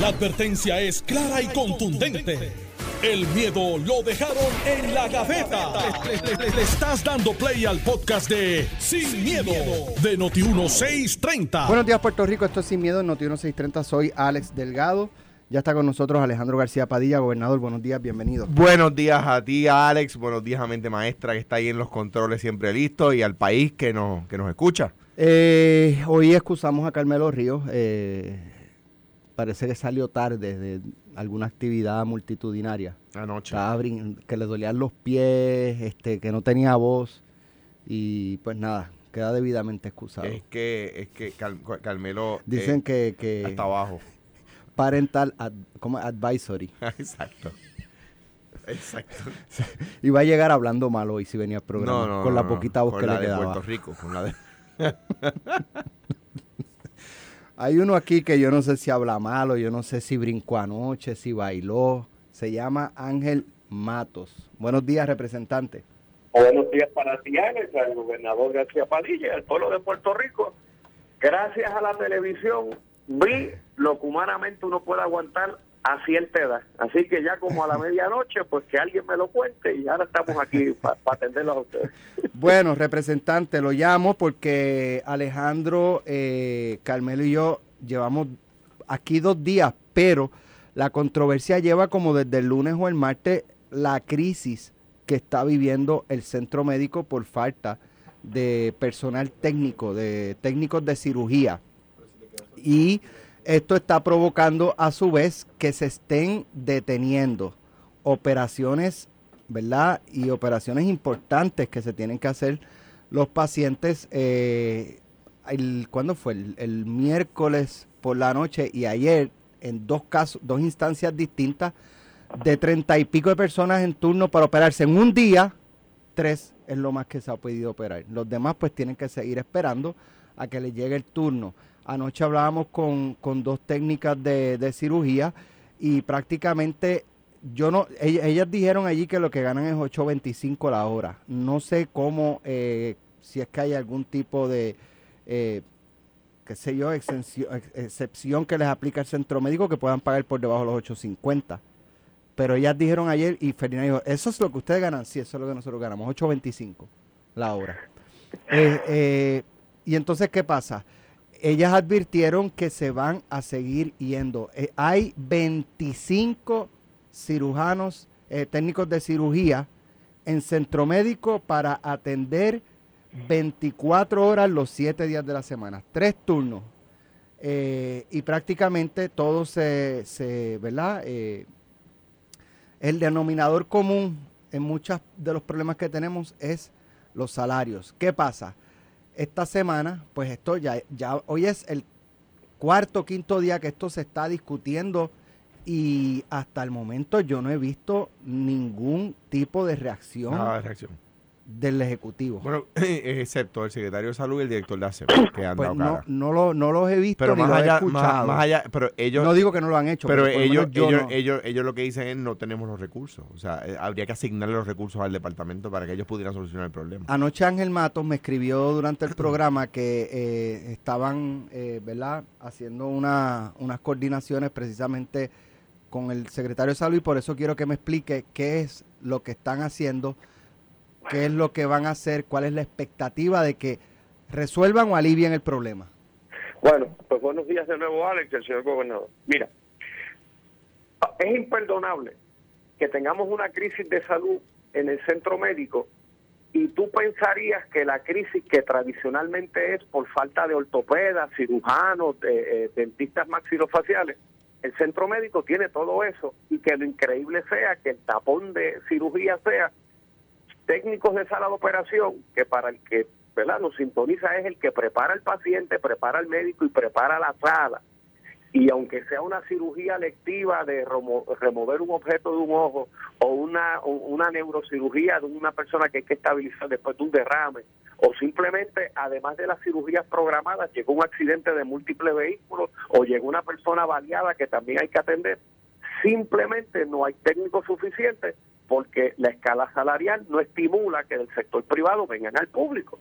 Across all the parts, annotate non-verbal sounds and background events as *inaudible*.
La advertencia es clara y contundente. El miedo lo dejaron en la gaveta. Le, le estás dando play al podcast de Sin, miedo, de Noti1630. Buenos días, Puerto Rico. Esto es Sin Miedo en Noti1630. Soy Alex Delgado. Ya está con nosotros Alejandro García Padilla, gobernador. Buenos días, bienvenido. Buenos días a ti, Alex. Buenos días a Mente Maestra, que está ahí en los controles siempre listo, y al país que nos, que nos escucha. Eh, hoy excusamos a Carmelo Ríos. Eh, parece que salió tarde de alguna actividad multitudinaria. Anoche. Estaba que le dolían los pies, este, que no tenía voz. Y pues nada, queda debidamente excusado. Es que, es que Carmelo. Dicen eh, que, que Hasta abajo. parental ad- como advisory. *laughs* Exacto. Exacto. *laughs* Iba a llegar hablando mal hoy si venía al programa. No, no, con la poquita voz Con que la le de quedaba. Puerto Rico. Con la de. *laughs* Hay uno aquí que yo no sé si habla malo, yo no sé si brincó anoche, si bailó. Se llama Ángel Matos. Buenos días, representante. Buenos días para ti, al gobernador García Padilla al pueblo de Puerto Rico. Gracias a la televisión vi lo que humanamente uno puede aguantar a cierta edad. Así que ya como a la medianoche, pues que alguien me lo cuente y ahora estamos aquí para atenderlos a ustedes. *laughs* Bueno, representante, lo llamo porque Alejandro, eh, Carmelo y yo llevamos aquí dos días, pero la controversia lleva como desde el lunes o el martes la crisis que está viviendo el centro médico por falta de personal técnico, de técnicos de cirugía. Y esto está provocando a su vez que se estén deteniendo operaciones, ¿verdad? Y operaciones importantes que se tienen que hacer los pacientes. Eh, ¿Cuándo fue? El, el miércoles por la noche y ayer en dos casos, dos instancias distintas de treinta y pico de personas en turno para operarse en un día, tres es lo más que se ha podido operar. Los demás pues tienen que seguir esperando a que les llegue el turno. Anoche hablábamos con, con dos técnicas de, de cirugía y prácticamente yo no, ell- ellas, dijeron allí que lo que ganan es 8.25 la hora. No sé cómo, eh, si es que hay algún tipo de, eh, qué sé yo, excepción que les aplica el centro médico que puedan pagar por debajo de los 8.50. Pero ellas dijeron ayer y Ferdinand dijo, eso es lo que ustedes ganan, sí, eso es lo que nosotros ganamos, 8.25 la hora. Eh, y entonces, ¿qué pasa? Ellas advirtieron que se van a seguir yendo. Eh, hay 25 cirujanos, eh, técnicos de cirugía en centro médico para atender 24 horas los 7 días de la semana, tres turnos. Eh, y prácticamente todo se, ¿verdad? El denominador común en muchos de los problemas que tenemos es los salarios. ¿Qué pasa? Esta semana, pues esto ya, ya hoy es el cuarto, quinto día que esto se está discutiendo y hasta el momento yo no he visto ningún tipo de reacción Nada de reacción. Del Ejecutivo. Bueno, *clears throat* excepto el secretario de Salud y el director de ASEP, *clears throat* que han pues dado no, cara. no, lo, no los he visto Pero ni más los he allá, escuchado. más, más allá, pero ellos, no digo que no lo han hecho, pero ellos, no. ellos, ellos lo que dicen es no tenemos los recursos. O sea, eh, habría que asignarle los recursos al departamento para que ellos pudieran solucionar el problema. Anoche Ángel Matos me escribió durante el *clears throat* programa que eh, estaban, eh, ¿verdad?, haciendo una, unas coordinaciones precisamente con el secretario de Salud y por eso quiero que me explique qué es lo que están haciendo, qué es lo que van a hacer, cuál es la expectativa de que resuelvan o alivien el problema. Bueno, pues buenos días de nuevo, Alex, el señor gobernador. Mira, es imperdonable que tengamos una crisis de salud en el centro médico y tú pensarías que la crisis que tradicionalmente es por falta de ortopedas, cirujanos, de, eh, dentistas maxilofaciales, el centro médico tiene todo eso y que lo increíble sea que el tapón de cirugía sea técnicos de sala de operación que para el que ¿verdad? nos sintoniza es el que prepara al paciente, prepara al médico y prepara la sala. Y aunque sea una cirugía lectiva de remo- remover un objeto de un ojo o una, o una neurocirugía de una persona que hay que estabilizar después de un derrame, o simplemente, además de las cirugías programadas, llegó un accidente de múltiples vehículos o llegó una persona baleada que también hay que atender, simplemente no hay técnicos suficientes porque la escala salarial no estimula que del sector privado vengan al público.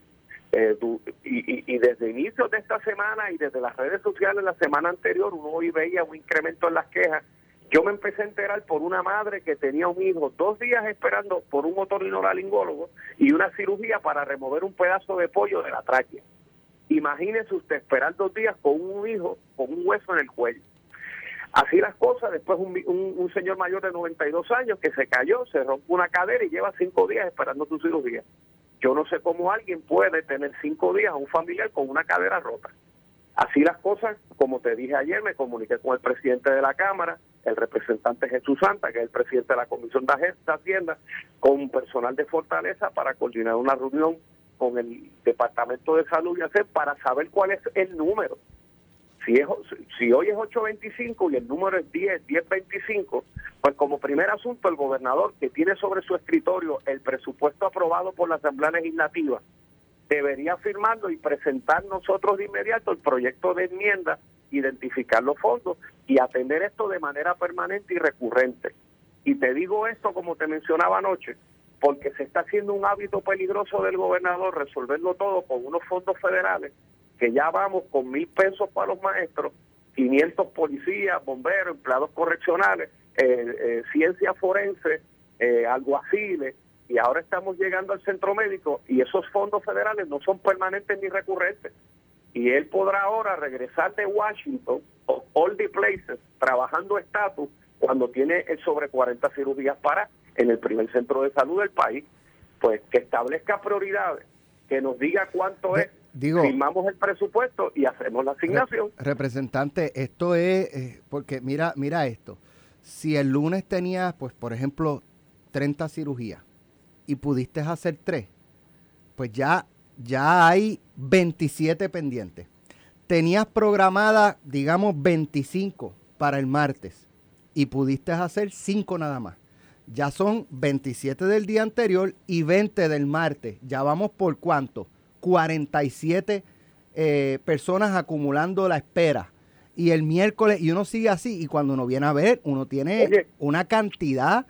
Eh, y, y, desde inicios de esta semana y desde las redes sociales la semana anterior, uno hoy veía un incremento en las quejas. Yo me empecé a enterar por una madre que tenía un hijo dos días esperando por un otorrinolaringólogo y una cirugía para remover un pedazo de pollo de la tráquea. Imagínese usted esperar dos días con un hijo con un hueso en el cuello. Así las cosas, después un, un, señor mayor de 92 años que se cayó, se rompió una cadera y lleva cinco días esperando su cirugía. Yo no sé cómo alguien puede tener cinco días a un familiar con una cadera rota. Así las cosas, como te dije ayer, me comuniqué con el presidente de la Cámara, el representante Jesús Santa, que es el presidente de la Comisión de Hacienda, con personal de Fortaleza para coordinar una reunión con el Departamento de Salud y hacer para saber cuál es el número. Si, hoy es 825 y el número es 10, 1025, pues como primer asunto el gobernador que tiene sobre su escritorio el presupuesto aprobado por la Asamblea Legislativa debería firmarlo y presentar nosotros de inmediato el proyecto de enmienda, identificar los fondos y atender esto de manera permanente y recurrente. Y te digo esto como te mencionaba anoche, porque se está haciendo un hábito peligroso del gobernador resolverlo todo con unos fondos federales que ya vamos con mil pesos para los maestros, 500 policías, bomberos, empleados correccionales, eh, eh, ciencia forense, eh, alguaciles, y ahora estamos llegando al centro médico y esos fondos federales no son permanentes ni recurrentes. Y él podrá ahora regresar de Washington all the places trabajando estatus cuando tiene sobre 40 cirugías para en el primer centro de salud del país, pues que establezca prioridades, que nos diga cuánto es Digo, firmamos el presupuesto y hacemos la asignación. representante, esto es, eh, porque mira, mira esto. Si el lunes tenías, pues por ejemplo, 30 cirugías y pudiste hacer 3, pues ya, ya hay 27 pendientes. Tenías programada, digamos, 25 para el martes y pudiste hacer 5 nada más. Ya son 27 del día anterior y 20 del martes. Ya vamos por cuánto? 47 eh, personas acumulando la espera. Y el miércoles, y uno sigue así, y cuando uno viene a ver, uno tiene una cantidad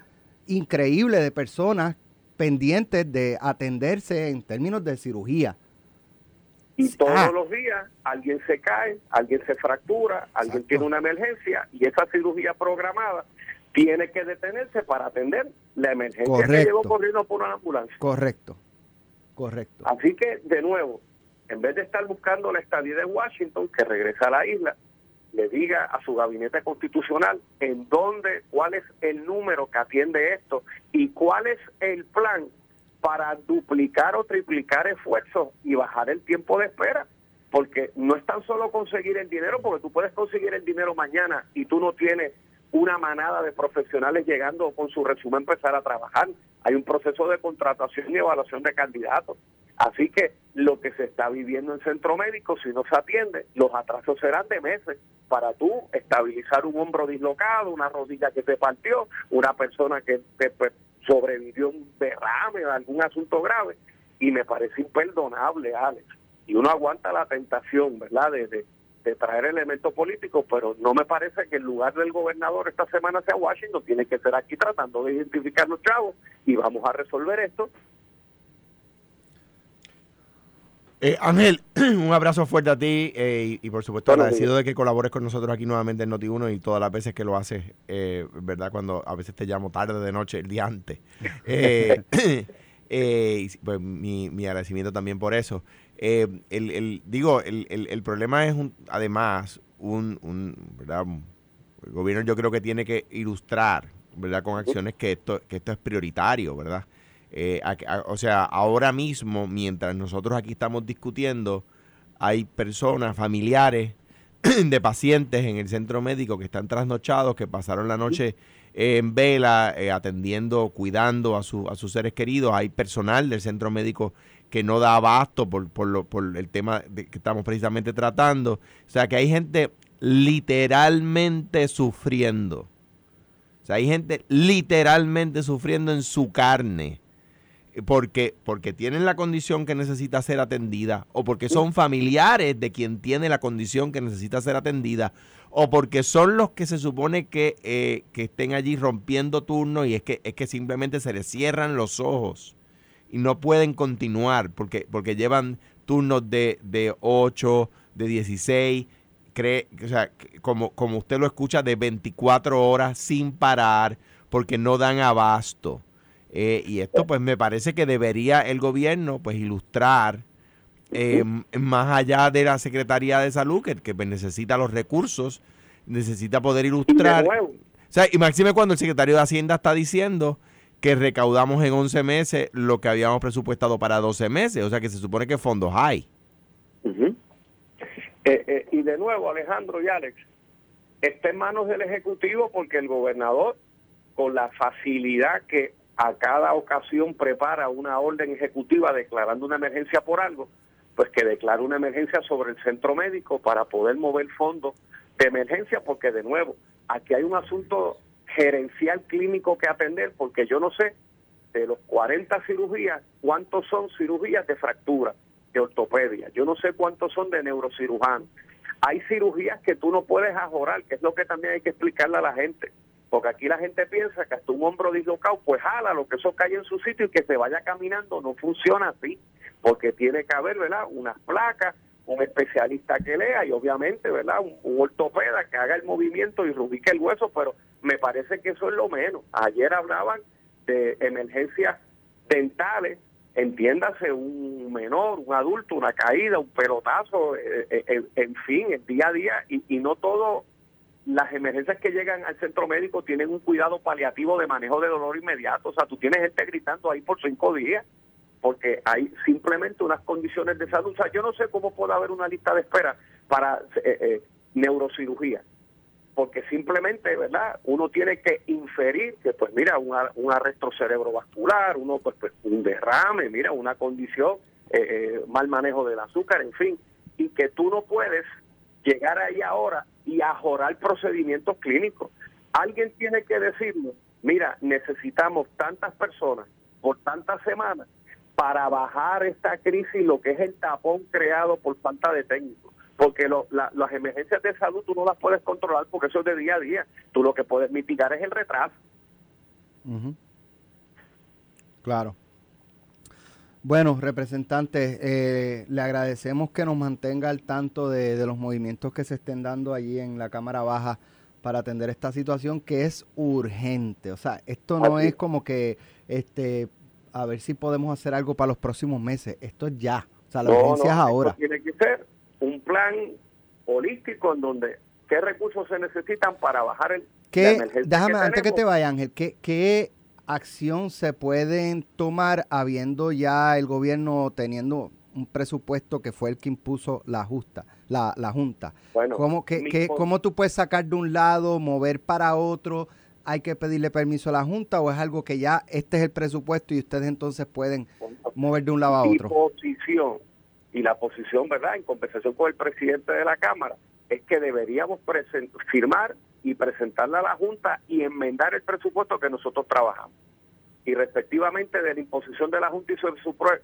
increíble de personas pendientes de atenderse en términos de cirugía. Y todos ah. los días alguien se cae, alguien se fractura, alguien tiene una emergencia y esa cirugía programada tiene que detenerse para atender la emergencia que llegó corriendo por una ambulancia. Correcto. Correcto. Así que, de nuevo, en vez de estar buscando la estadía de Washington, que regresa a la isla, le diga a su gabinete constitucional en dónde, cuál es el número que atiende esto y cuál es el plan para duplicar o triplicar esfuerzos y bajar el tiempo de espera. Porque no es tan solo conseguir el dinero, porque tú puedes conseguir el dinero mañana y tú no tienes una manada de profesionales llegando con su resumen a empezar a trabajar. Hay un proceso de contratación y evaluación de candidatos. Así que lo que se está viviendo en centro médico, si no se atiende, los atrasos serán de meses para tú estabilizar un hombro dislocado, una rodilla que se partió, una persona que, pues, sobrevivió un derrame o algún asunto grave. Y me parece imperdonable, Alex. Y uno aguanta la tentación, ¿verdad?, de, de traer elementos políticos, pero no me parece que el lugar del gobernador esta semana sea Washington, tiene que ser aquí tratando de identificar los chavos y vamos a resolver esto. Eh, Ángel, *clears throat* un abrazo fuerte a ti eh, y, por supuesto agradecido de que colabores con nosotros aquí nuevamente en Noti1 y todas las veces que lo haces, eh, ¿verdad? Cuando a veces te llamo tarde de noche, el día antes. *laughs* *clears throat* pues mi, mi agradecimiento también por eso. Eh, el, digo, el, el, problema es además un, un, ¿verdad? El gobierno yo creo que tiene que ilustrar, ¿verdad? Con acciones que esto, que esto es prioritario, ¿verdad? Eh, o sea, ahora mismo, mientras nosotros aquí estamos discutiendo, hay personas, familiares *clears throat* de pacientes en el centro médico que están trasnochados, que pasaron la noche en vela, eh, atendiendo, cuidando a, su, a sus seres queridos. Hay personal del centro médico que no da abasto por, por, lo, por el tema que estamos precisamente tratando. O sea, que hay gente literalmente sufriendo. O sea, hay gente literalmente sufriendo en su carne. Porque, porque tienen la condición que necesita ser atendida, o porque son familiares de quien tiene la condición que necesita ser atendida, o porque son los que se supone que, eh, que estén allí rompiendo turno y es que, es que simplemente se les cierran los ojos y no pueden continuar porque, porque llevan turnos de, de 8, de 16, cree, o sea, como, como usted lo escucha, de 24 horas sin parar, porque no dan abasto. Eh, y esto pues me parece que debería el gobierno pues ilustrar eh, más allá de la Secretaría de Salud, que, que pues, necesita los recursos, necesita poder ilustrar. O sea, y máxime cuando el secretario de Hacienda está diciendo que recaudamos en 11 meses lo que habíamos presupuestado para 12 meses, o sea que se supone que fondos hay. Eh, y de nuevo, Alejandro y Alex, está en manos del Ejecutivo porque el gobernador, con la facilidad que a cada ocasión prepara una orden ejecutiva declarando una emergencia por algo, pues que declare una emergencia sobre el centro médico para poder mover fondos de emergencia, porque de nuevo, aquí hay un asunto gerencial clínico que atender, porque yo no sé de los 40 cirugías, cuántos son cirugías de fractura, de ortopedia, yo no sé cuántos son de neurocirujano. Hay cirugías que tú no puedes ajorar, que es lo que también hay que explicarle a la gente. Porque aquí la gente piensa que hasta un hombro dislocado, pues jala lo que eso cae en su sitio y que se vaya caminando. No funciona así, porque tiene que haber, ¿verdad? Unas placas, un especialista que lea y obviamente, ¿verdad? Un, ortopeda que haga el movimiento y rubique el hueso, pero me parece que eso es lo menos. Ayer hablaban de emergencias dentales, entiéndase un menor, un adulto, una caída, un pelotazo, eh, eh, en fin, el día a día, y, y no todo las emergencias que llegan al centro médico tienen un cuidado paliativo de manejo de dolor inmediato. O sea, tú tienes gente gritando ahí por cinco días porque hay simplemente unas condiciones de salud. O sea, yo no sé cómo puede haber una lista de espera para eh, eh, neurocirugía, porque simplemente, ¿verdad? Uno tiene que inferir que, pues mira, un arresto cerebrovascular, uno, pues, pues, un derrame, mira, una condición, eh, mal manejo del azúcar, en fin, y que tú no puedes llegar ahí ahora y ajorar procedimientos clínicos. Alguien tiene que decirnos, mira, necesitamos tantas personas por tantas semanas para bajar esta crisis, lo que es el tapón creado por falta de técnicos. Porque las emergencias de salud tú no las puedes controlar porque eso es de día a día. Tú lo que puedes mitigar es el retraso. Claro. Bueno, representante, eh, le agradecemos que nos mantenga al tanto de, los movimientos que se estén dando allí en la Cámara Baja para atender esta situación que es urgente. O sea, esto no es como que, este, a ver si podemos hacer algo para los próximos meses. Esto es ya. O sea, la urgencia es ahora. Tiene que ser un plan holístico en donde qué recursos se necesitan para bajar el ¿Qué, déjame, antes que te vaya, Ángel, ¿qué, qué acción se pueden tomar habiendo ya el gobierno teniendo un presupuesto que fue el que impuso la justa, la, la Junta? Bueno, ¿Cómo, que, ¿Cómo tú puedes sacar de un lado, mover para otro? ¿Hay que pedirle permiso a la Junta o es algo que ya este es el presupuesto y ustedes entonces pueden mover de un lado a otro? Mi posición y la posición, ¿verdad?, en compensación con el presidente de la Cámara, es que deberíamos firmar y presentarla a la Junta y enmendar el presupuesto que nosotros trabajamos. Y respectivamente de la imposición de la Junta y su,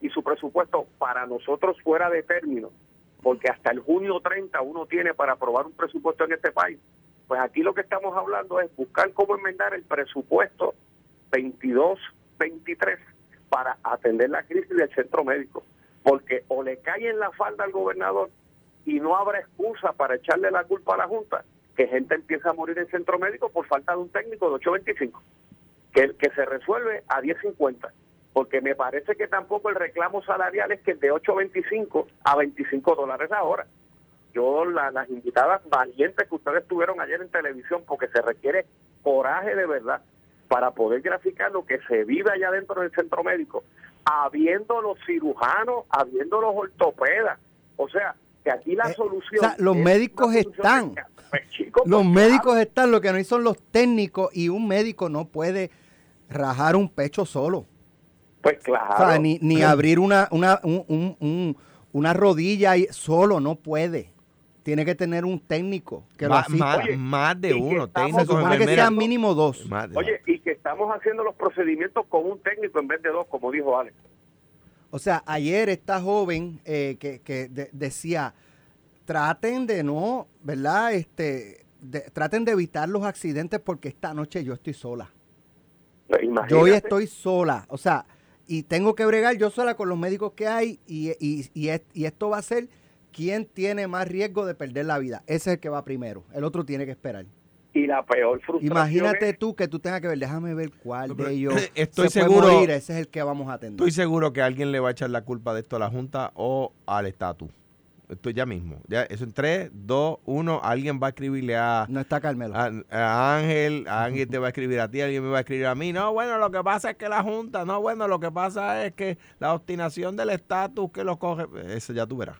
y su presupuesto para nosotros fuera de término, porque hasta el junio 30 uno tiene para aprobar un presupuesto en este país. Pues aquí lo que estamos hablando es buscar cómo enmendar el presupuesto 22-23 para atender la crisis del centro médico. Porque o le cae en la falda al gobernador y no habrá excusa para echarle la culpa a la Junta, que gente empieza a morir en centro médico por falta de un técnico de 825, que, que se resuelve a 1050, porque me parece que tampoco el reclamo salarial es que de 825 a 25 dólares la Yo, las invitadas valientes que ustedes tuvieron ayer en televisión, porque se requiere coraje de verdad para poder graficar lo que se vive allá dentro del centro médico, habiendo los cirujanos, habiendo los ortopedas, o sea, que aquí la eh, solución... los médicos están. Pues, los pues, médicos están, lo que no son los técnicos y un médico no puede rajar un pecho solo. Pues claro. ni, ni abrir una, una, un, una rodilla solo, no puede. Tiene que tener un técnico que lo asista. Más, de uno. Se supone que sean mínimo dos. Oye, y que estamos haciendo los procedimientos con un técnico en vez de dos, como dijo Alex. O sea, ayer esta joven eh, que, que decía, traten de no, ¿verdad? Este, traten de evitar los accidentes porque esta noche yo estoy sola. Yo hoy estoy sola. O sea, y tengo que bregar yo sola con los médicos que hay y, y, y, y esto va a ser quién tiene más riesgo de perder la vida. Ese es el que va primero. El otro tiene que esperar. Y la peor frustración. Imagínate es- tú que tú tengas que ver, déjame ver cuál de ellos *clears throat* estoy se puede seguro- morir, ese es el que vamos a atender. Estoy seguro que alguien le va a echar la culpa de esto a la Junta o al estatus. Esto ya mismo. Ya, eso en 3, 2, 1. Alguien va a escribirle a, No está Carmelo. a, a Ángel, a Ángel te va a escribir a ti, alguien me va a escribir a mí. No, bueno, lo que pasa es que la Junta, no, bueno, lo que pasa es que la obstinación del estatus que lo coge, eso ya tú verás.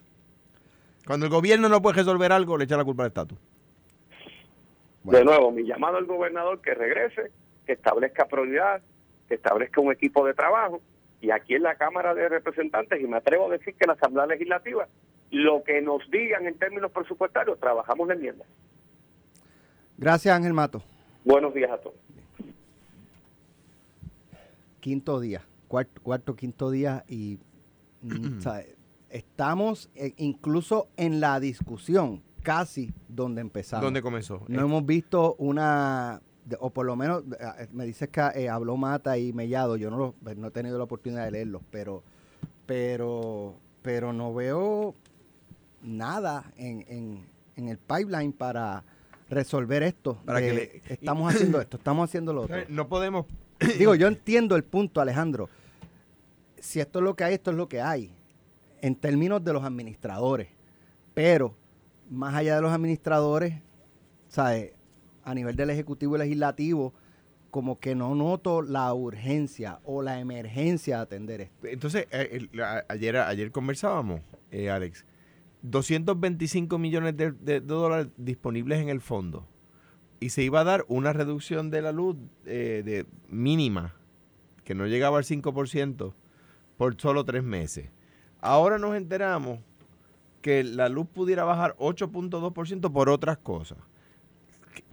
Cuando el gobierno no puede resolver algo, le echa la culpa al estatus. De nuevo, mi llamado al gobernador que regrese, que establezca prioridad, que establezca un equipo de trabajo. Y aquí en la Cámara de Representantes, y me atrevo a decir que en la Asamblea Legislativa, lo que nos digan en términos presupuestarios, trabajamos la enmienda. Gracias, Ángel Mato. Buenos días a todos. Quinto día, cuarto, cuarto quinto día y mm, *clears throat* sea, estamos eh, incluso en la discusión casi donde empezamos. ¿Dónde comenzó? No hemos visto una, de- o por lo menos eh, me dices que eh, habló Mata y Mellado, yo no, lo- pues, no he tenido la oportunidad de leerlos, pero, pero, pero no veo nada en, en, en el pipeline para resolver esto. Para que le- estamos *coughs* haciendo esto, estamos haciendo lo otro. No podemos Digo, yo entiendo el punto, Alejandro. Si esto es lo que hay, esto es lo que hay, en términos de los administradores. Pero, más allá de los administradores, ¿sabes? A nivel del Ejecutivo y Legislativo, como que no noto la urgencia o la emergencia de atender esto. Entonces, eh, ayer, ayer conversábamos, eh, Alex, 225 millones de dólares disponibles en el fondo. Y se iba a dar una reducción de la luz eh, de mínima, que no llegaba al 5%, por solo tres meses. Ahora nos enteramos que la luz pudiera bajar 8.2% por otras cosas,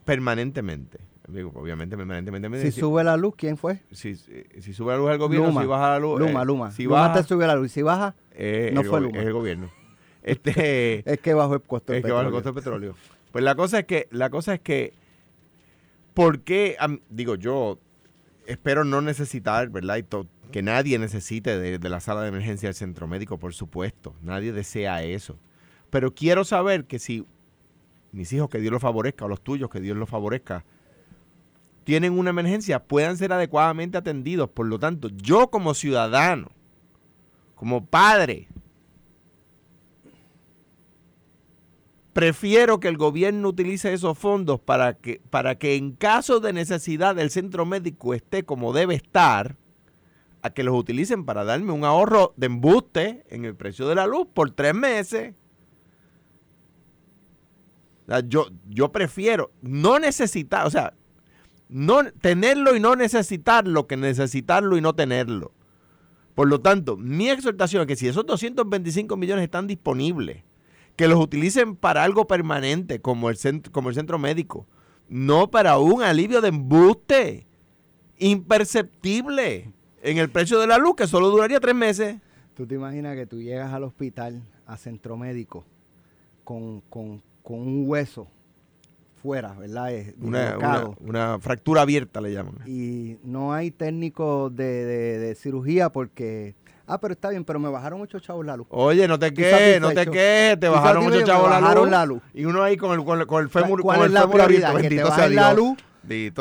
permanentemente. Digo, obviamente, permanentemente. me Si decía- sube la luz, ¿quién fue? si, si sube la luz el gobierno, Luma. si baja la luz. Luma, eh, Luma. Si Luma baja, te sube la luz. Si baja, eh, no fue Luma. Es el gobierno. *laughs* Este, *laughs* es que bajó el costo del es que baja el costo del petróleo. Pues la cosa es que, la cosa es que, ¿por qué? am- digo, yo espero no necesitar, ¿verdad? Y to- que nadie necesite de, de la sala de emergencia del centro médico, por supuesto. Nadie desea eso. Pero quiero saber que si mis hijos, que Dios los favorezca, o los tuyos, que Dios los favorezca, tienen una emergencia, puedan ser adecuadamente atendidos. Por lo tanto, yo como ciudadano, como padre, prefiero que el gobierno utilice esos fondos para que, para que en caso de necesidad el centro médico esté como debe estar, que los utilicen para darme un ahorro de embuste en el precio de la luz por tres meses. Yo, yo prefiero no necesitar, o sea, no tenerlo y no necesitarlo que necesitarlo y no tenerlo. Por lo tanto, mi exhortación es que si esos 225 millones están disponibles, que los utilicen para algo permanente como el centro, como el centro médico, no para un alivio de embuste imperceptible en el precio de la luz, que solo duraría tres meses. ¿Tú te imaginas que tú llegas al hospital, a centro médico, con, con, con un hueso fuera, ¿verdad? Eh, Una, una, una fractura abierta le llaman. Y no hay técnico de, de- de cirugía porque, ah, pero está bien, pero me bajaron ocho chavos la luz. Oye, no te ¿Y quejes, no te quejes, te ¿Y bajaron ocho chavos la luz, la luz. Y uno ahí con el, con el, con el fémur, ¿Cuál con es el la fémur abierto? ¿Que te bendito sea bajen la luz?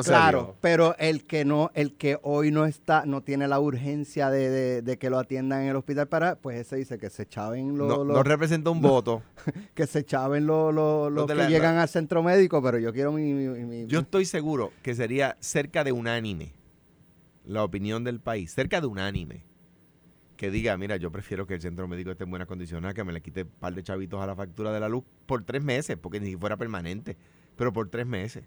Claro, pero el que no, el que hoy no está, no tiene la urgencia de, de- de que lo atiendan en el hospital para, pues ese dice que se chaven los, No, los- no representa un voto. *laughs* que se chaven los, los- los de que la- llegan al centro médico, pero yo quiero mi, mi- mi- Yo estoy seguro que sería cerca de unánime la opinión del país, cerca de unánime, que diga, mira, yo prefiero que el centro médico esté en buenas condiciones, que me le quite un par de chavitos a la factura de la luz por tres meses, porque ni si fuera permanente, pero por tres meses.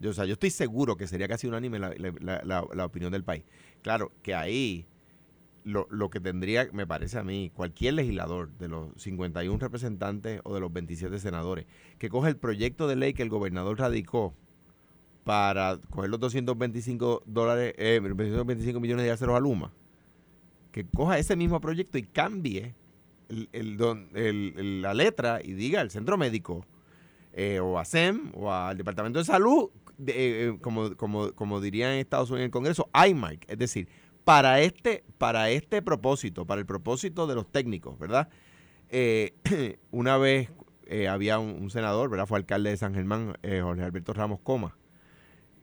Yo, o sea, yo estoy seguro que sería casi unánime la, la- la- la- opinión del país. Claro, que ahí lo, lo que tendría, me parece a mí, cualquier legislador de los 51 representantes o de los 27 senadores, que coge el proyecto de ley que el gobernador radicó para coger los 225 dólares, eh, 225 millones de aceros a Luma, que coja ese mismo proyecto y cambie el- el don- el- la letra y diga al centro médico eh, o a SEM o al Departamento de Salud, de- eh, eh, como, como, como dirían en Estados Unidos en el Congreso, IMARC, es decir, para este, para este propósito, para el propósito de los técnicos, ¿verdad? Eh, *clears throat* una vez eh, había un, senador, ¿verdad? Fue alcalde de San Germán, Jorge Alberto Ramos Coma.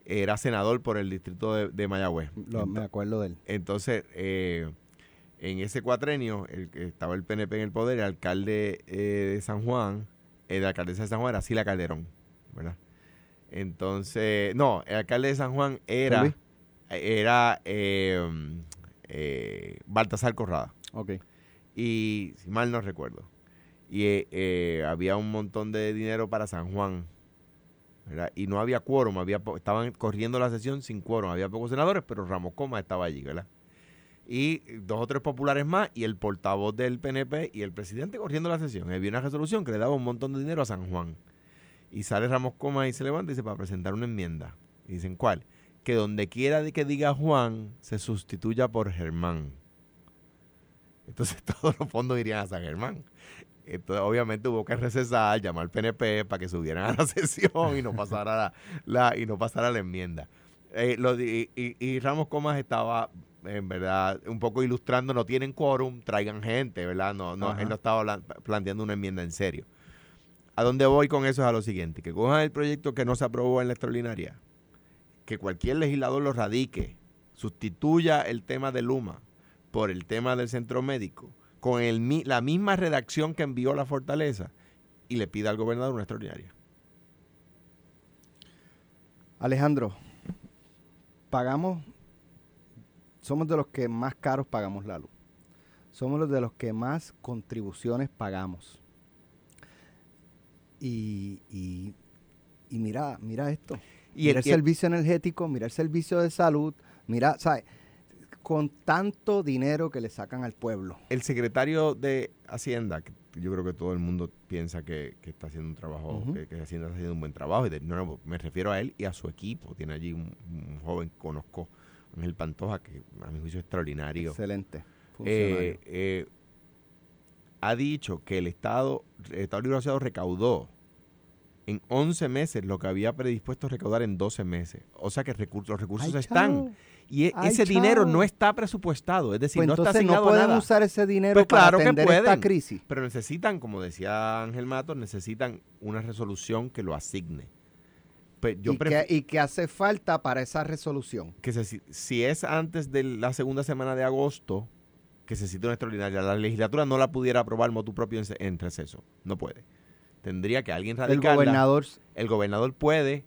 Era senador por el distrito de, Mayagüez. me acuerdo de él. Entonces, en ese cuatrenio, el, estaba el PNP en el poder, el alcalde de San Juan, el alcaldesa de San Juan era Sila Calderón, ¿verdad? Entonces, no, el alcalde de San Juan era, era Baltasar Corrada. Ok. Y si mal no recuerdo. Y eh, eh, había un montón de dinero para San Juan. Y no había quórum, había estaban corriendo la sesión sin quórum, había pocos senadores, pero Ramos Coma estaba allí, ¿verdad? Y dos o tres populares más, y el portavoz del PNP y el presidente corriendo la sesión. Había una resolución que le daba un montón de dinero a San Juan. Y sale Ramos Coma y se levanta y dice, para presentar una enmienda. Y dicen, ¿cuál? Que donde quiera de que diga Juan, se sustituya por Germán. Entonces *laughs* todos los fondos irían a San Germán. Entonces, obviamente hubo que recesar, llamar al PNP para que subieran a la *laughs* sesión y no pasara la, y no pasara la enmienda. Eh, y, Ramos Comas estaba, en verdad, un poco ilustrando, no tienen quórum, traigan gente, ¿verdad? No, no, él no estaba planteando una enmienda en serio. A dónde voy con eso es a lo siguiente, que cojan el proyecto que no se aprobó en la extraordinaria, que cualquier legislador lo radique, sustituya el tema de Luma, por el tema del centro médico, con la misma redacción que envió la fortaleza, y le pida al gobernador una extraordinaria. Alejandro, pagamos, somos de los que más caros pagamos la luz. Somos los de los que más contribuciones pagamos. Y, y, mira, mira esto. Y mira el, servicio energético, mira el servicio de salud, mira, ¿sabes? con tanto dinero que le sacan al pueblo. El secretario de Hacienda, que yo creo que todo el mundo piensa que, está haciendo un trabajo, que, Hacienda está haciendo un buen trabajo, y no, me refiero a él y a su equipo. Tiene allí un, joven que conozco, Ángel Pantoja, que a mi juicio es extraordinario. Excelente. Eh, eh, ha dicho que el Estado, el Estado Libre Asociado recaudó en 11 meses lo que había predispuesto a recaudar en 12 meses. O sea que los recursos están. Y e, ese dinero no está presupuestado, es decir, pues no está asignado no pueden usar ese dinero pues para atender esta crisis. Pero necesitan, como decía Ángel Matos, necesitan una resolución que lo asigne. Pues yo ¿Y, qué, hace falta para esa resolución? Que si es antes de la segunda semana de agosto, que se cita una extraordinaria, la legislatura no la pudiera aprobar motu propio en, en receso. No puede. Tendría que alguien radicarla. El gobernador. El gobernador puede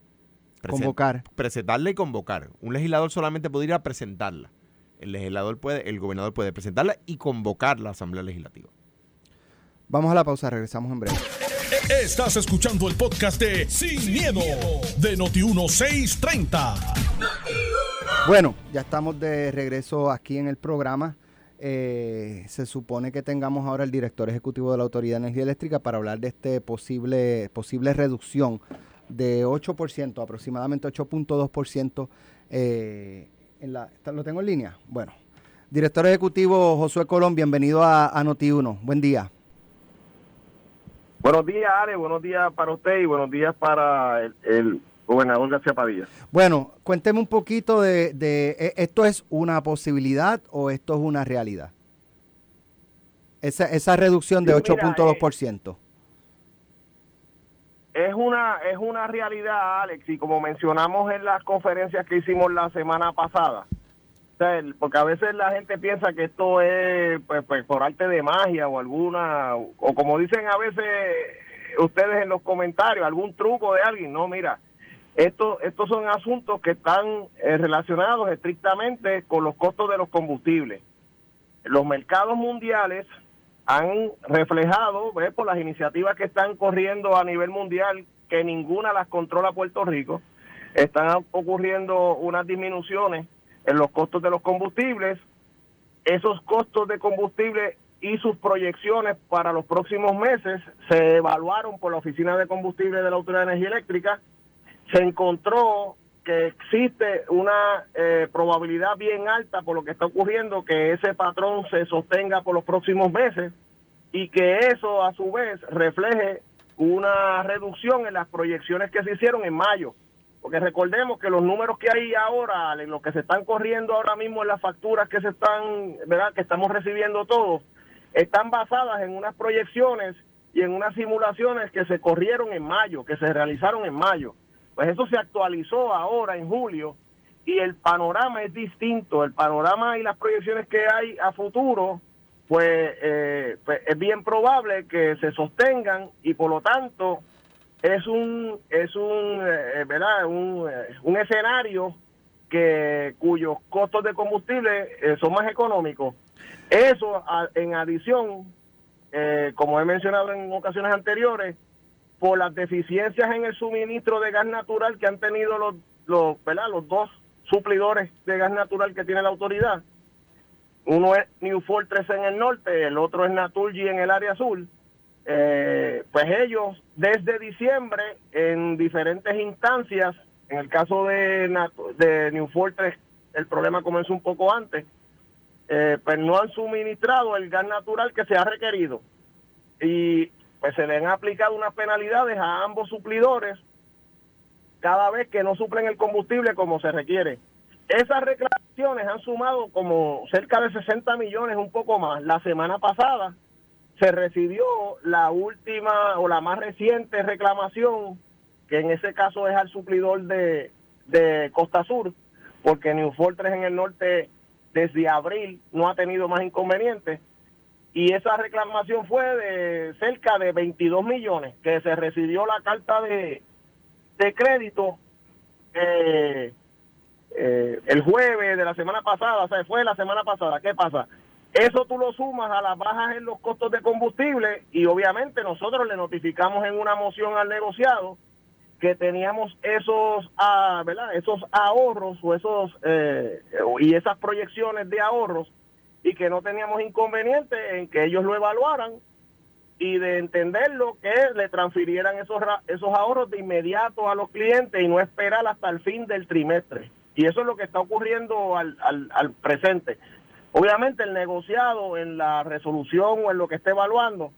convocar. Presentarla y convocar. Un legislador solamente podría presentarla. El legislador puede, el gobernador puede presentarla y convocar la Asamblea Legislativa. Vamos a la pausa, regresamos en breve. Estás escuchando el podcast de Sin, miedo, de Noti1630. Bueno, ya estamos de regreso aquí en el programa. Eh, se supone que tengamos ahora el director ejecutivo de la Autoridad de Energía Eléctrica para hablar de este posible, posible reducción de 8%, aproximadamente 8.2%. Eh, en la, ¿Lo tengo en línea? Bueno. Director Ejecutivo Josué Colón, bienvenido a, Noti1. Buen día. Buenos días, Ale. Buenos días para usted y buenos días para el, gobernador García Padilla. Bueno, cuénteme un poquito de, de, ¿e, ¿esto es una posibilidad o esto es una realidad? Esa, esa reducción de 8.2% es una es una realidad, Alex, y como mencionamos en las conferencias que hicimos la semana pasada, porque a veces la gente piensa que esto es pues, pues, por arte de magia o alguna, o como dicen a veces ustedes en los comentarios, algún truco de alguien. No, mira, esto, estos son asuntos que están eh, relacionados estrictamente con los costos de los combustibles. Los mercados mundiales han reflejado por las iniciativas que están corriendo a nivel mundial, que ninguna las controla Puerto Rico, están ocurriendo unas disminuciones en los costos de los combustibles. Esos costos de combustible y sus proyecciones para los próximos meses se evaluaron por la Oficina de Combustible de la Autoridad de Energía Eléctrica. Se encontró que existe una eh, probabilidad bien alta por lo que está ocurriendo que ese patrón se sostenga por los próximos meses y que eso a su vez refleje una reducción en las proyecciones que se hicieron en mayo. porque recordemos que los números que hay ahora, en lo que se están corriendo ahora mismo en las facturas que se están, ¿verdad? Que estamos recibiendo todos, están basadas en unas proyecciones y en unas simulaciones que se corrieron en mayo, que se realizaron en mayo. Pues eso se actualizó ahora en julio y el panorama es distinto. El panorama y las proyecciones que hay a futuro, pues, eh, pues es bien probable que se sostengan y por lo tanto es un es un eh, verdad un, eh, un, escenario que cuyos costos de combustible eh, son más económicos eso en adición como he mencionado en ocasiones anteriores por las deficiencias en el suministro de gas natural que han tenido los los ¿verdad? los dos suplidores de gas natural que tiene la autoridad. Uno es New Fortress en el norte el otro es Naturgy en el área sur. Eh, pues ellos desde diciembre en diferentes instancias, en el caso de, de New Fortress el problema comenzó un poco antes, eh, pues no han suministrado el gas natural que se ha requerido. Y pues se le han aplicado unas penalidades a ambos suplidores cada vez que no suplen el combustible como se requiere. Esas reclamaciones han sumado como cerca de 60 millones, un poco más. La semana pasada se recibió la última o la más reciente reclamación, que en ese caso es al suplidor de, Costa Sur, porque New Fortress en el norte desde abril no ha tenido más inconvenientes. Y esa reclamación fue de cerca de 22 millones, que se recibió la carta de, de crédito eh, eh, el jueves de la semana pasada, o sea, fue la semana pasada. ¿Qué pasa? Eso tú lo sumas a las bajas en los costos de combustible y obviamente nosotros le notificamos en una moción al negociado que teníamos esos, ah, ¿verdad? esos ahorros o esos eh, y esas proyecciones de ahorros y que no teníamos inconveniente en que ellos lo evaluaran y de entenderlo que le transfirieran esos esos ahorros de inmediato a los clientes y no esperar hasta el fin del trimestre. Y eso es lo que está ocurriendo al, al, al presente. Obviamente el negociado en la resolución o en lo que esté evaluando,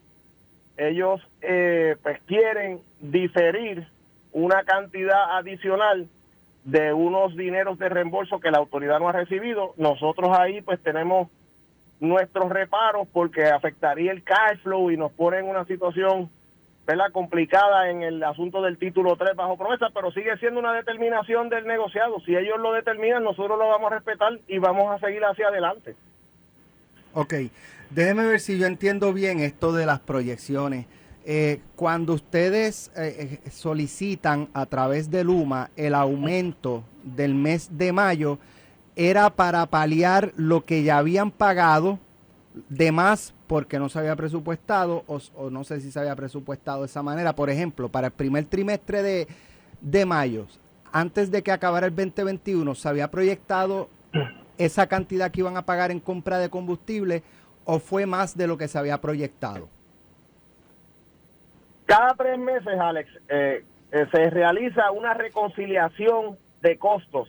ellos eh, pues quieren diferir una cantidad adicional de unos dineros de reembolso que la autoridad no ha recibido. Nosotros ahí pues tenemos nuestros reparos porque afectaría el cash flow y nos pone en una situación ¿verdad? complicada en el asunto del título 3 bajo promesa, pero sigue siendo una determinación del negociado. Si ellos lo determinan, nosotros lo vamos a respetar y vamos a seguir hacia adelante. Ok, déjeme ver si yo entiendo bien esto de las proyecciones. Eh, cuando ustedes eh, eh, solicitan a través de Luma el aumento del mes de mayo, era para paliar lo que ya habían pagado de más porque no se había presupuestado o, no sé si se había presupuestado de esa manera. Por ejemplo, para el primer trimestre de, de mayo, antes de que acabara el 2021, se había proyectado esa cantidad que iban a pagar en compra de combustible o fue más de lo que se había proyectado. Cada tres meses, Alex, eh, eh, se realiza una reconciliación de costos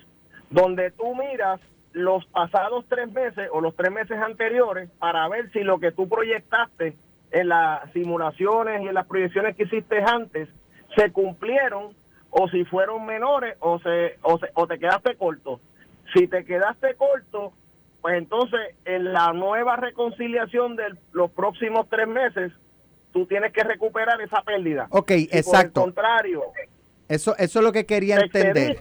donde tú miras los pasados tres meses o los tres meses anteriores para ver si lo que tú proyectaste en las simulaciones y en las proyecciones que hiciste antes se cumplieron o si fueron menores o se o, se, o te quedaste corto. Si te quedaste corto, pues entonces en la nueva reconciliación de los próximos tres meses, tú tienes que recuperar esa pérdida. Ok, exacto. Por el contrario, eso, eso es lo que quería entender.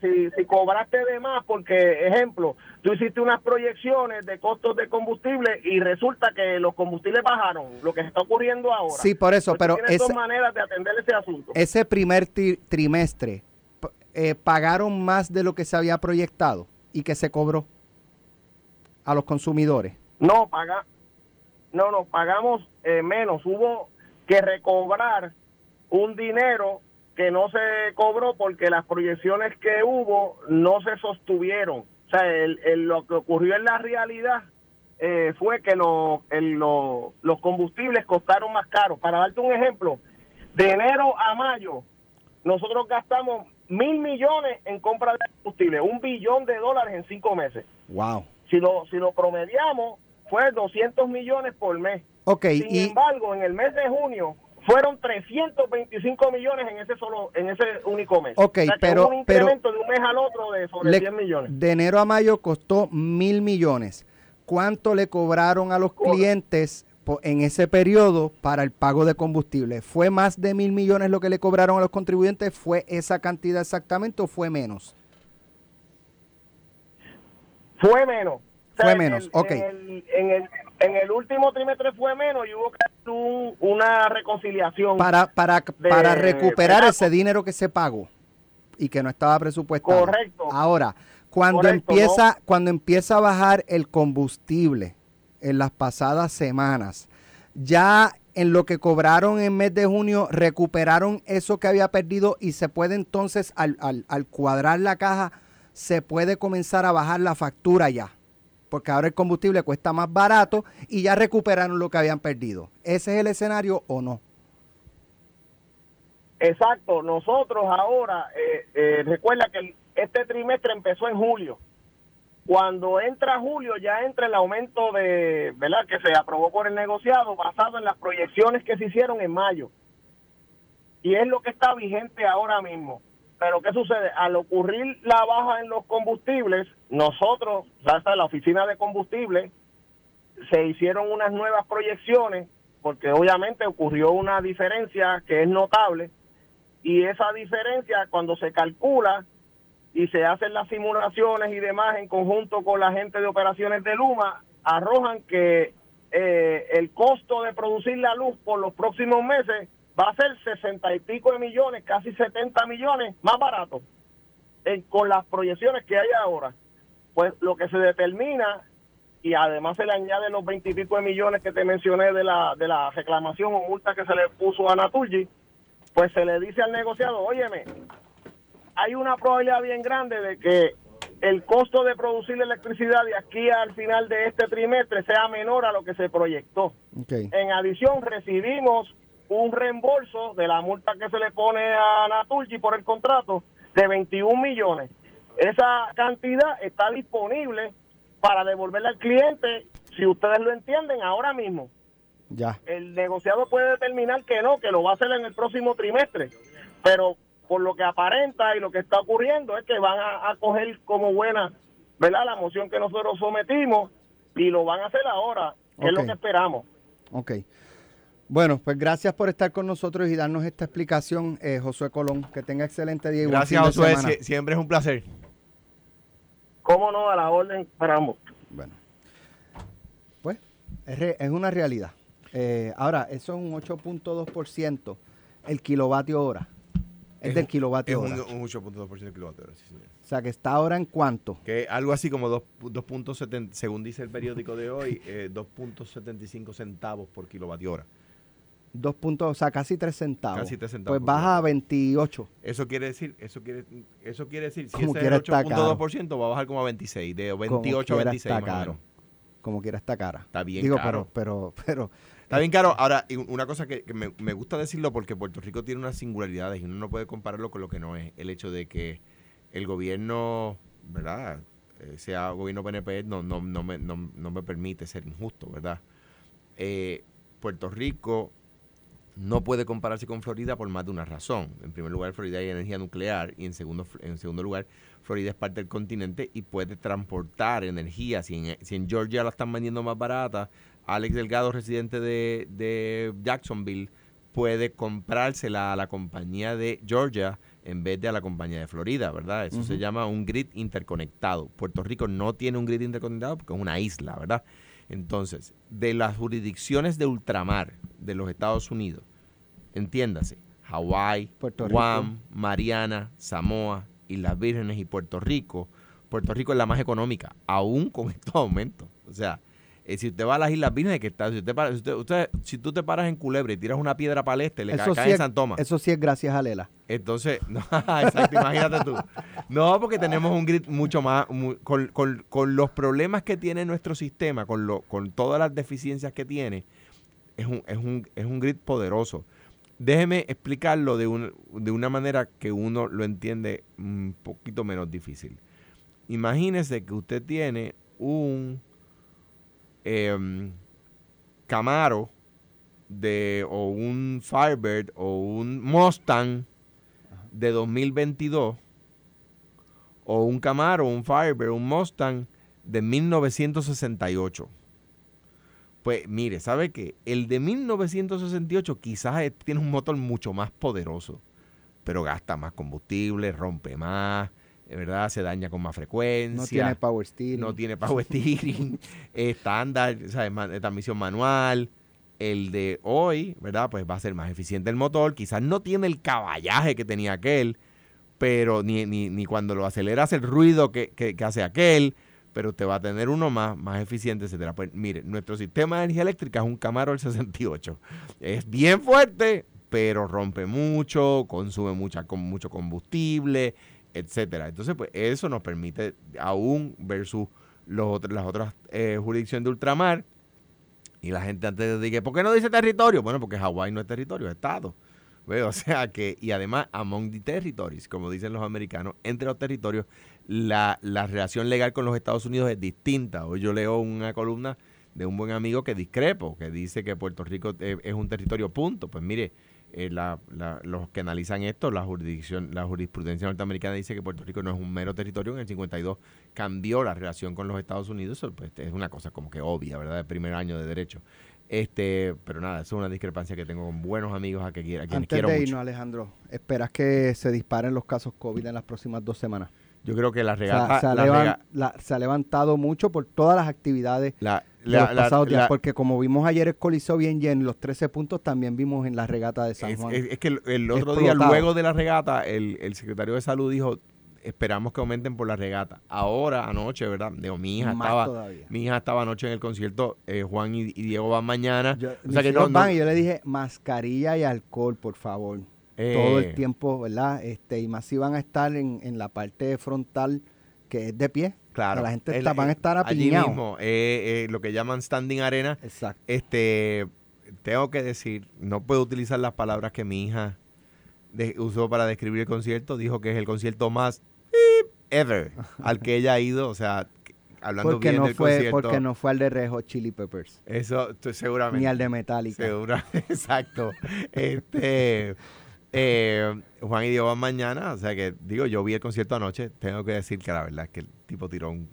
si, si cobraste de más, porque, ejemplo, tú hiciste unas proyecciones de costos de combustible y resulta que los combustibles bajaron, lo que está ocurriendo ahora. Sí, por eso, pero... Ese, dos maneras de atender ese asunto. Ese primer trimestre, eh, ¿pagaron más de lo que se había proyectado y que se cobró a los consumidores? No, paga, no, no, pagamos eh, menos. Hubo que recobrar un dinero que no se cobró porque las proyecciones que hubo no se sostuvieron. O sea, el, lo que ocurrió en la realidad eh, fue que lo, los combustibles costaron más caros. Para darte un ejemplo, de enero a mayo, nosotros gastamos mil millones en compra de combustible, un billón de dólares en cinco meses. Wow. Si lo, si lo promediamos, fue 200 millones por mes. Okay, Sin embargo, en el mes de junio fueron 325 millones en ese solo en ese único mes. Ok, pero, un incremento de un mes al otro de sobre 100 millones. De enero a mayo costó mil millones. ¿Cuánto le cobraron a los clientes en ese periodo para el pago de combustible? ¿Fue más de mil millones lo que le cobraron a los contribuyentes? ¿Fue esa cantidad exactamente o fue menos? Fue menos. fue menos, ok. En el, en, el, último trimestre fue menos y hubo que una reconciliación. Para, para, para recuperar ese dinero que se pagó y que no estaba presupuestado. Correcto. Ahora, cuando empieza, cuando empieza a bajar el combustible en las pasadas semanas, ya en lo que cobraron en mes de junio, recuperaron eso que había perdido y se puede entonces, al, al, al cuadrar la caja, se puede comenzar a bajar la factura ya. Porque ahora el combustible cuesta más barato y ya recuperaron lo que habían perdido. ¿Ese es el escenario o no? Exacto. Nosotros ahora, eh, eh, recuerda que este trimestre empezó en julio. Cuando entra julio ya entra el aumento de, ¿verdad? Que se aprobó por el negociado basado en las proyecciones que se hicieron en mayo. Y es lo que está vigente ahora mismo. Pero ¿qué sucede? Al ocurrir la baja en los combustibles, nosotros, hasta la oficina de combustible, se hicieron unas nuevas proyecciones, porque obviamente ocurrió una diferencia que es notable, y esa diferencia cuando se calcula y se hacen las simulaciones y demás en conjunto con la gente de operaciones de Luma, arrojan que eh, el costo de producir la luz por los próximos meses va a ser sesenta y pico de millones, casi 70 millones más barato con las proyecciones que hay ahora. Pues lo que se determina y además se le añade los veintipico de millones que te mencioné de la, de la reclamación o multa que se le puso a Naturgi, pues se le dice al negociado, óyeme, hay una probabilidad bien grande de que el costo de producir electricidad de aquí al final de este trimestre sea menor a lo que se proyectó. En adición, recibimos un reembolso de la multa que se le pone a Naturgi por el contrato de 21 millones. Esa cantidad está disponible para devolverle al cliente, si ustedes lo entienden, ahora mismo. Ya. El negociado puede determinar que no, que lo va a hacer en el próximo trimestre, pero por lo que aparenta y lo que está ocurriendo es que van a, coger como buena, ¿verdad? La moción que nosotros sometimos y lo van a hacer ahora, que es lo que esperamos. Ok. Bueno, pues gracias por estar con nosotros y darnos esta explicación, eh, Josué Colón. Que tenga excelente día. Y gracias, Josué. siempre es un placer. ¿Cómo no? A la orden esperamos. Bueno, pues es, una realidad. Eh, ahora, eso es un 8.2% el kilovatio hora. Es, del kilovatio hora. Es un, 8.2% del kilovatio hora, sí, señor. O sea, que está ahora en cuánto? Que algo así como 2.70, según dice el periódico de hoy, 2.75 eh, centavos por kilovatio hora. Dos puntos, o sea, casi tres centavos. Casi tres centavos. Pues baja a 28. Eso quiere decir, eso quiere, eso quiere decir, si ese es el 8.2% va a bajar como a 26, de 28 a 26 está caro. Como quiera está cara. Está bien caro. Pero, pero, pero Está bien caro. Ahora, una cosa que, me, me, gusta decirlo porque Puerto Rico tiene unas singularidades y uno no puede compararlo con lo que no es. El hecho de que el gobierno, ¿verdad? Eh, sea gobierno PNP no, no, no, me, no, no me permite ser injusto, ¿verdad? Eh, Puerto Rico no puede compararse con Florida por más de una razón. En primer lugar, Florida hay energía nuclear y en segundo, en segundo lugar, Florida es parte del continente y puede transportar energía. Si en, si en Georgia la están vendiendo más barata, Alex Delgado, residente de, de Jacksonville, puede comprársela a la compañía de Georgia en vez de a la compañía de Florida, ¿verdad? Eso se llama un grid interconectado. Puerto Rico no tiene un grid interconectado porque es una isla, ¿verdad? Entonces, de las jurisdicciones de ultramar de los Estados Unidos, entiéndase, Hawái, Guam, Mariana, Samoa, Islas Vírgenes y Puerto Rico, Puerto Rico es la más económica, aún con *laughs* estos aumentos. O sea, eh, si usted va a las Islas Vírgenes, que está, si, usted, si, tú te paras en Culebra y tiras una piedra para el este, le cae, en San Tomás. Eso sí es gracias a Lela. Entonces, *laughs* no, exacto, imagínate tú. No, porque tenemos un grid mucho más, con, con, con, los problemas que tiene nuestro sistema, con, lo, con todas las deficiencias que tiene, es un, es un, es un grid poderoso. Déjeme explicarlo de, un, de una manera que uno lo entiende un poquito menos difícil. Imagínese que usted tiene un Em, Camaro de o un Firebird o un Mustang de 2022 o un Camaro, un Firebird, un Mustang de 1968. Pues mire, ¿sabe qué? El de 1968 quizás tiene un motor mucho más poderoso, pero gasta más combustible, rompe más, ¿verdad? Se daña con más frecuencia. No tiene power steering. No tiene power steering, *laughs* estándar, ¿sabes? de transmisión manual. El de hoy, ¿verdad? Pues va a ser más eficiente el motor. Quizás no tiene el caballaje que tenía aquel, pero ni, ni, ni cuando lo aceleras el ruido que, que, que hace aquel pero usted va a tener uno más, más eficiente, etcétera. Pues mire, nuestro sistema de energía eléctrica es un Camaro del 68. Es bien fuerte, pero rompe mucho, consume mucha, con mucho combustible, etcétera. Entonces, pues eso nos permite aún versus los las otras eh, jurisdicciones de ultramar. Y la gente antes de decir, ¿por qué no dice territorio? Bueno, porque Hawái no es territorio, es estado. O sea que, y además, among the territories, como dicen los americanos, entre los territorios, la, la relación legal con los Estados Unidos es distinta. Hoy yo leo una columna de un buen amigo que discrepo, que dice que Puerto Rico es un territorio punto. Pues mire, eh, la, los que analizan esto, la jurisdicción, la jurisprudencia norteamericana dice que Puerto Rico no es un mero territorio. En el 52 cambió la relación con los Estados Unidos. Eso, pues, es una cosa como que obvia, ¿verdad? El primer año de derecho. Este, pero nada, eso es una discrepancia que tengo con buenos amigos a, que, a quienes Antes quiero de mucho. irnos, Alejandro, ¿esperas que se disparen los casos COVID en las próximas dos semanas? Yo creo que la O sea, regata... se, ha la se ha levantado mucho por todas las actividades la- la- los la- pasados días, la- porque como vimos ayer el Coliseo bien lleno, los 13 puntos también vimos en la regata de San Juan. es- es que el, el otro día, luego de la regata, el, el secretario de salud dijo, esperamos que aumenten por la regata. Ahora, anoche, ¿verdad? Digo, mi hija Más estaba... todavía. Mi hija estaba anoche en el concierto, eh, Juan y, y Diego van mañana. Yo- o sea que no, no- van y yo le dije mascarilla y alcohol, por favor. eh, Todo el tiempo, ¿verdad? Este, y más si van a estar en, en la parte frontal que es de pie. Claro. La gente El- está- van a estar Allí apiñados. mismo, eh, eh, lo que llaman standing arena. Exacto. Este, tengo que decir, no puedo utilizar las palabras que mi hija de- usó para describir el concierto. Dijo que es el concierto más ever *laughs* al que ella ha ido. O sea, hablando Porque bien no, del fue, concierto. porque no fue al de Rejo Chili Peppers, Eso seguramente. ni al de Metallica. Segura, *laughs* exacto. Este, eh, Juan y Diego van mañana, o sea que digo, yo vi el concierto anoche, tengo que decir que la verdad es que el tipo tiró un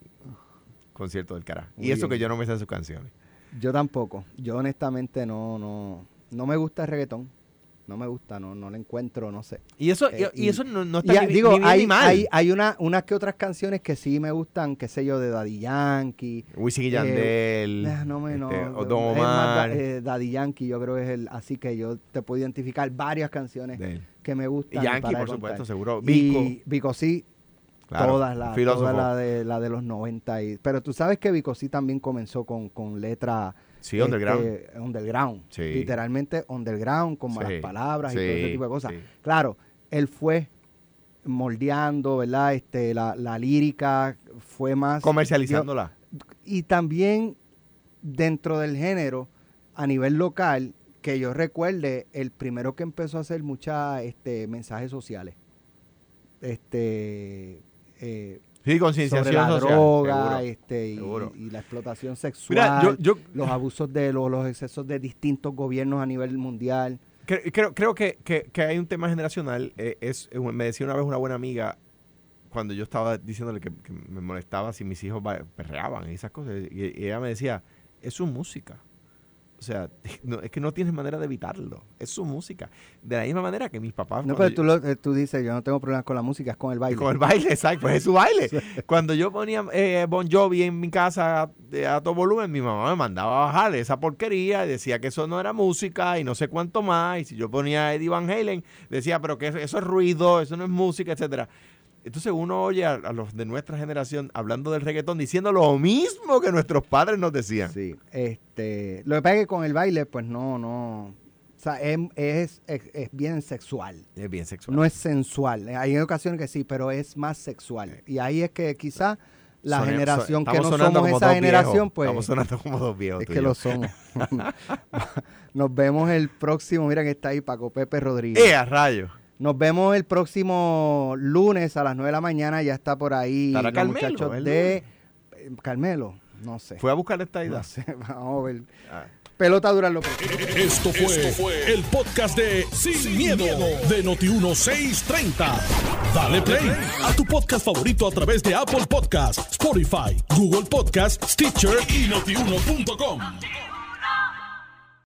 concierto del carajo. Y eso bien. que yo no me sé sus canciones. Yo tampoco. Yo honestamente no, no, no me gusta el reggaetón. No me gusta, no, no le encuentro, no sé. Y eso, Eh, y, eso no, no está ni, digo, ni bien hay, ni mal. hay, hay una, unas que otras canciones que sí me gustan, qué sé yo, de Daddy Yankee. Wisin y eh, Yandel, Ah, no me no. este, Don Omar, eh, Daddy Yankee, yo creo que es el. Así que yo te puedo identificar varias canciones de que me gustan. Yankee, por contar. supuesto, seguro. Vico, Y Vico sí, claro, todas las todas la de, la de los 90. Y, pero tú sabes que Vico sí también comenzó con, con letra Sí, underground. este, underground. Sí. Literalmente underground, con malas Sí, palabras y todo ese tipo de cosas. Claro, él fue moldeando, ¿verdad? Este, la, la lírica fue más... Comercializándola. y también dentro del género, a nivel local, que yo recuerde, el primero que empezó a hacer muchos este, mensajes sociales. Este... eh, Sí, sobre concienciación la social. droga seguro. este, y, seguro. y la explotación sexual, Mira, yo, yo los abusos de los, los excesos de distintos gobiernos a nivel mundial. Cre- Creo, creo que, que- que hay un tema generacional. eh, es, eh, me decía una vez una buena amiga, cuando yo estaba diciéndole que, que me molestaba si mis hijos ba- perreaban y esas cosas, y, y ella me decía, es su música. O sea, *laughs* no, es que no tienes manera de evitarlo. Es su música. De la misma manera que mis papás... No, pero yo- tú, lo- eh, tú dices, yo no tengo problemas con la música, es con el baile. Con el baile, *laughs* exacto, pues es su baile. Cuando yo ponía eh, Bon Jovi en mi casa a, a todo volumen, mi mamá me mandaba a bajar esa porquería y decía que eso no era música y no sé cuánto más. Y si yo ponía Eddie Van Halen, decía, pero que eso, eso es ruido, eso no es música, etcétera. Entonces uno oye a, a los de nuestra generación hablando del reggaetón diciendo lo mismo que nuestros padres nos decían. Sí, este, lo que pasa es que con el baile, pues no, no, o sea, es, es, es- es bien sexual, Es bien sexual. no es sensual. Hay ocasiones que sí, pero es más sexual. Y ahí es que quizá la Sone- generación so- que no somos esa generación, viejos. pues Estamos sonando como dos viejos. es que lo somos. *laughs* *laughs* Nos vemos el próximo, mira que está ahí Paco Pepe Rodríguez. ¡Eh, a rayo! Nos vemos el próximo lunes a las 9 de la mañana. Ya está por ahí los Carmelo, muchachos el de eh, Carmelo. No sé. Fue a buscar esta idea. No sé. *laughs* Vamos a ver. Ah. Pelota dura lo que. Esto fue, el podcast de Sin, miedo, miedo, de Noti1630. Dale play a tu podcast favorito a través de Apple Podcasts, Spotify, Google Podcasts, Stitcher y notiuno.com.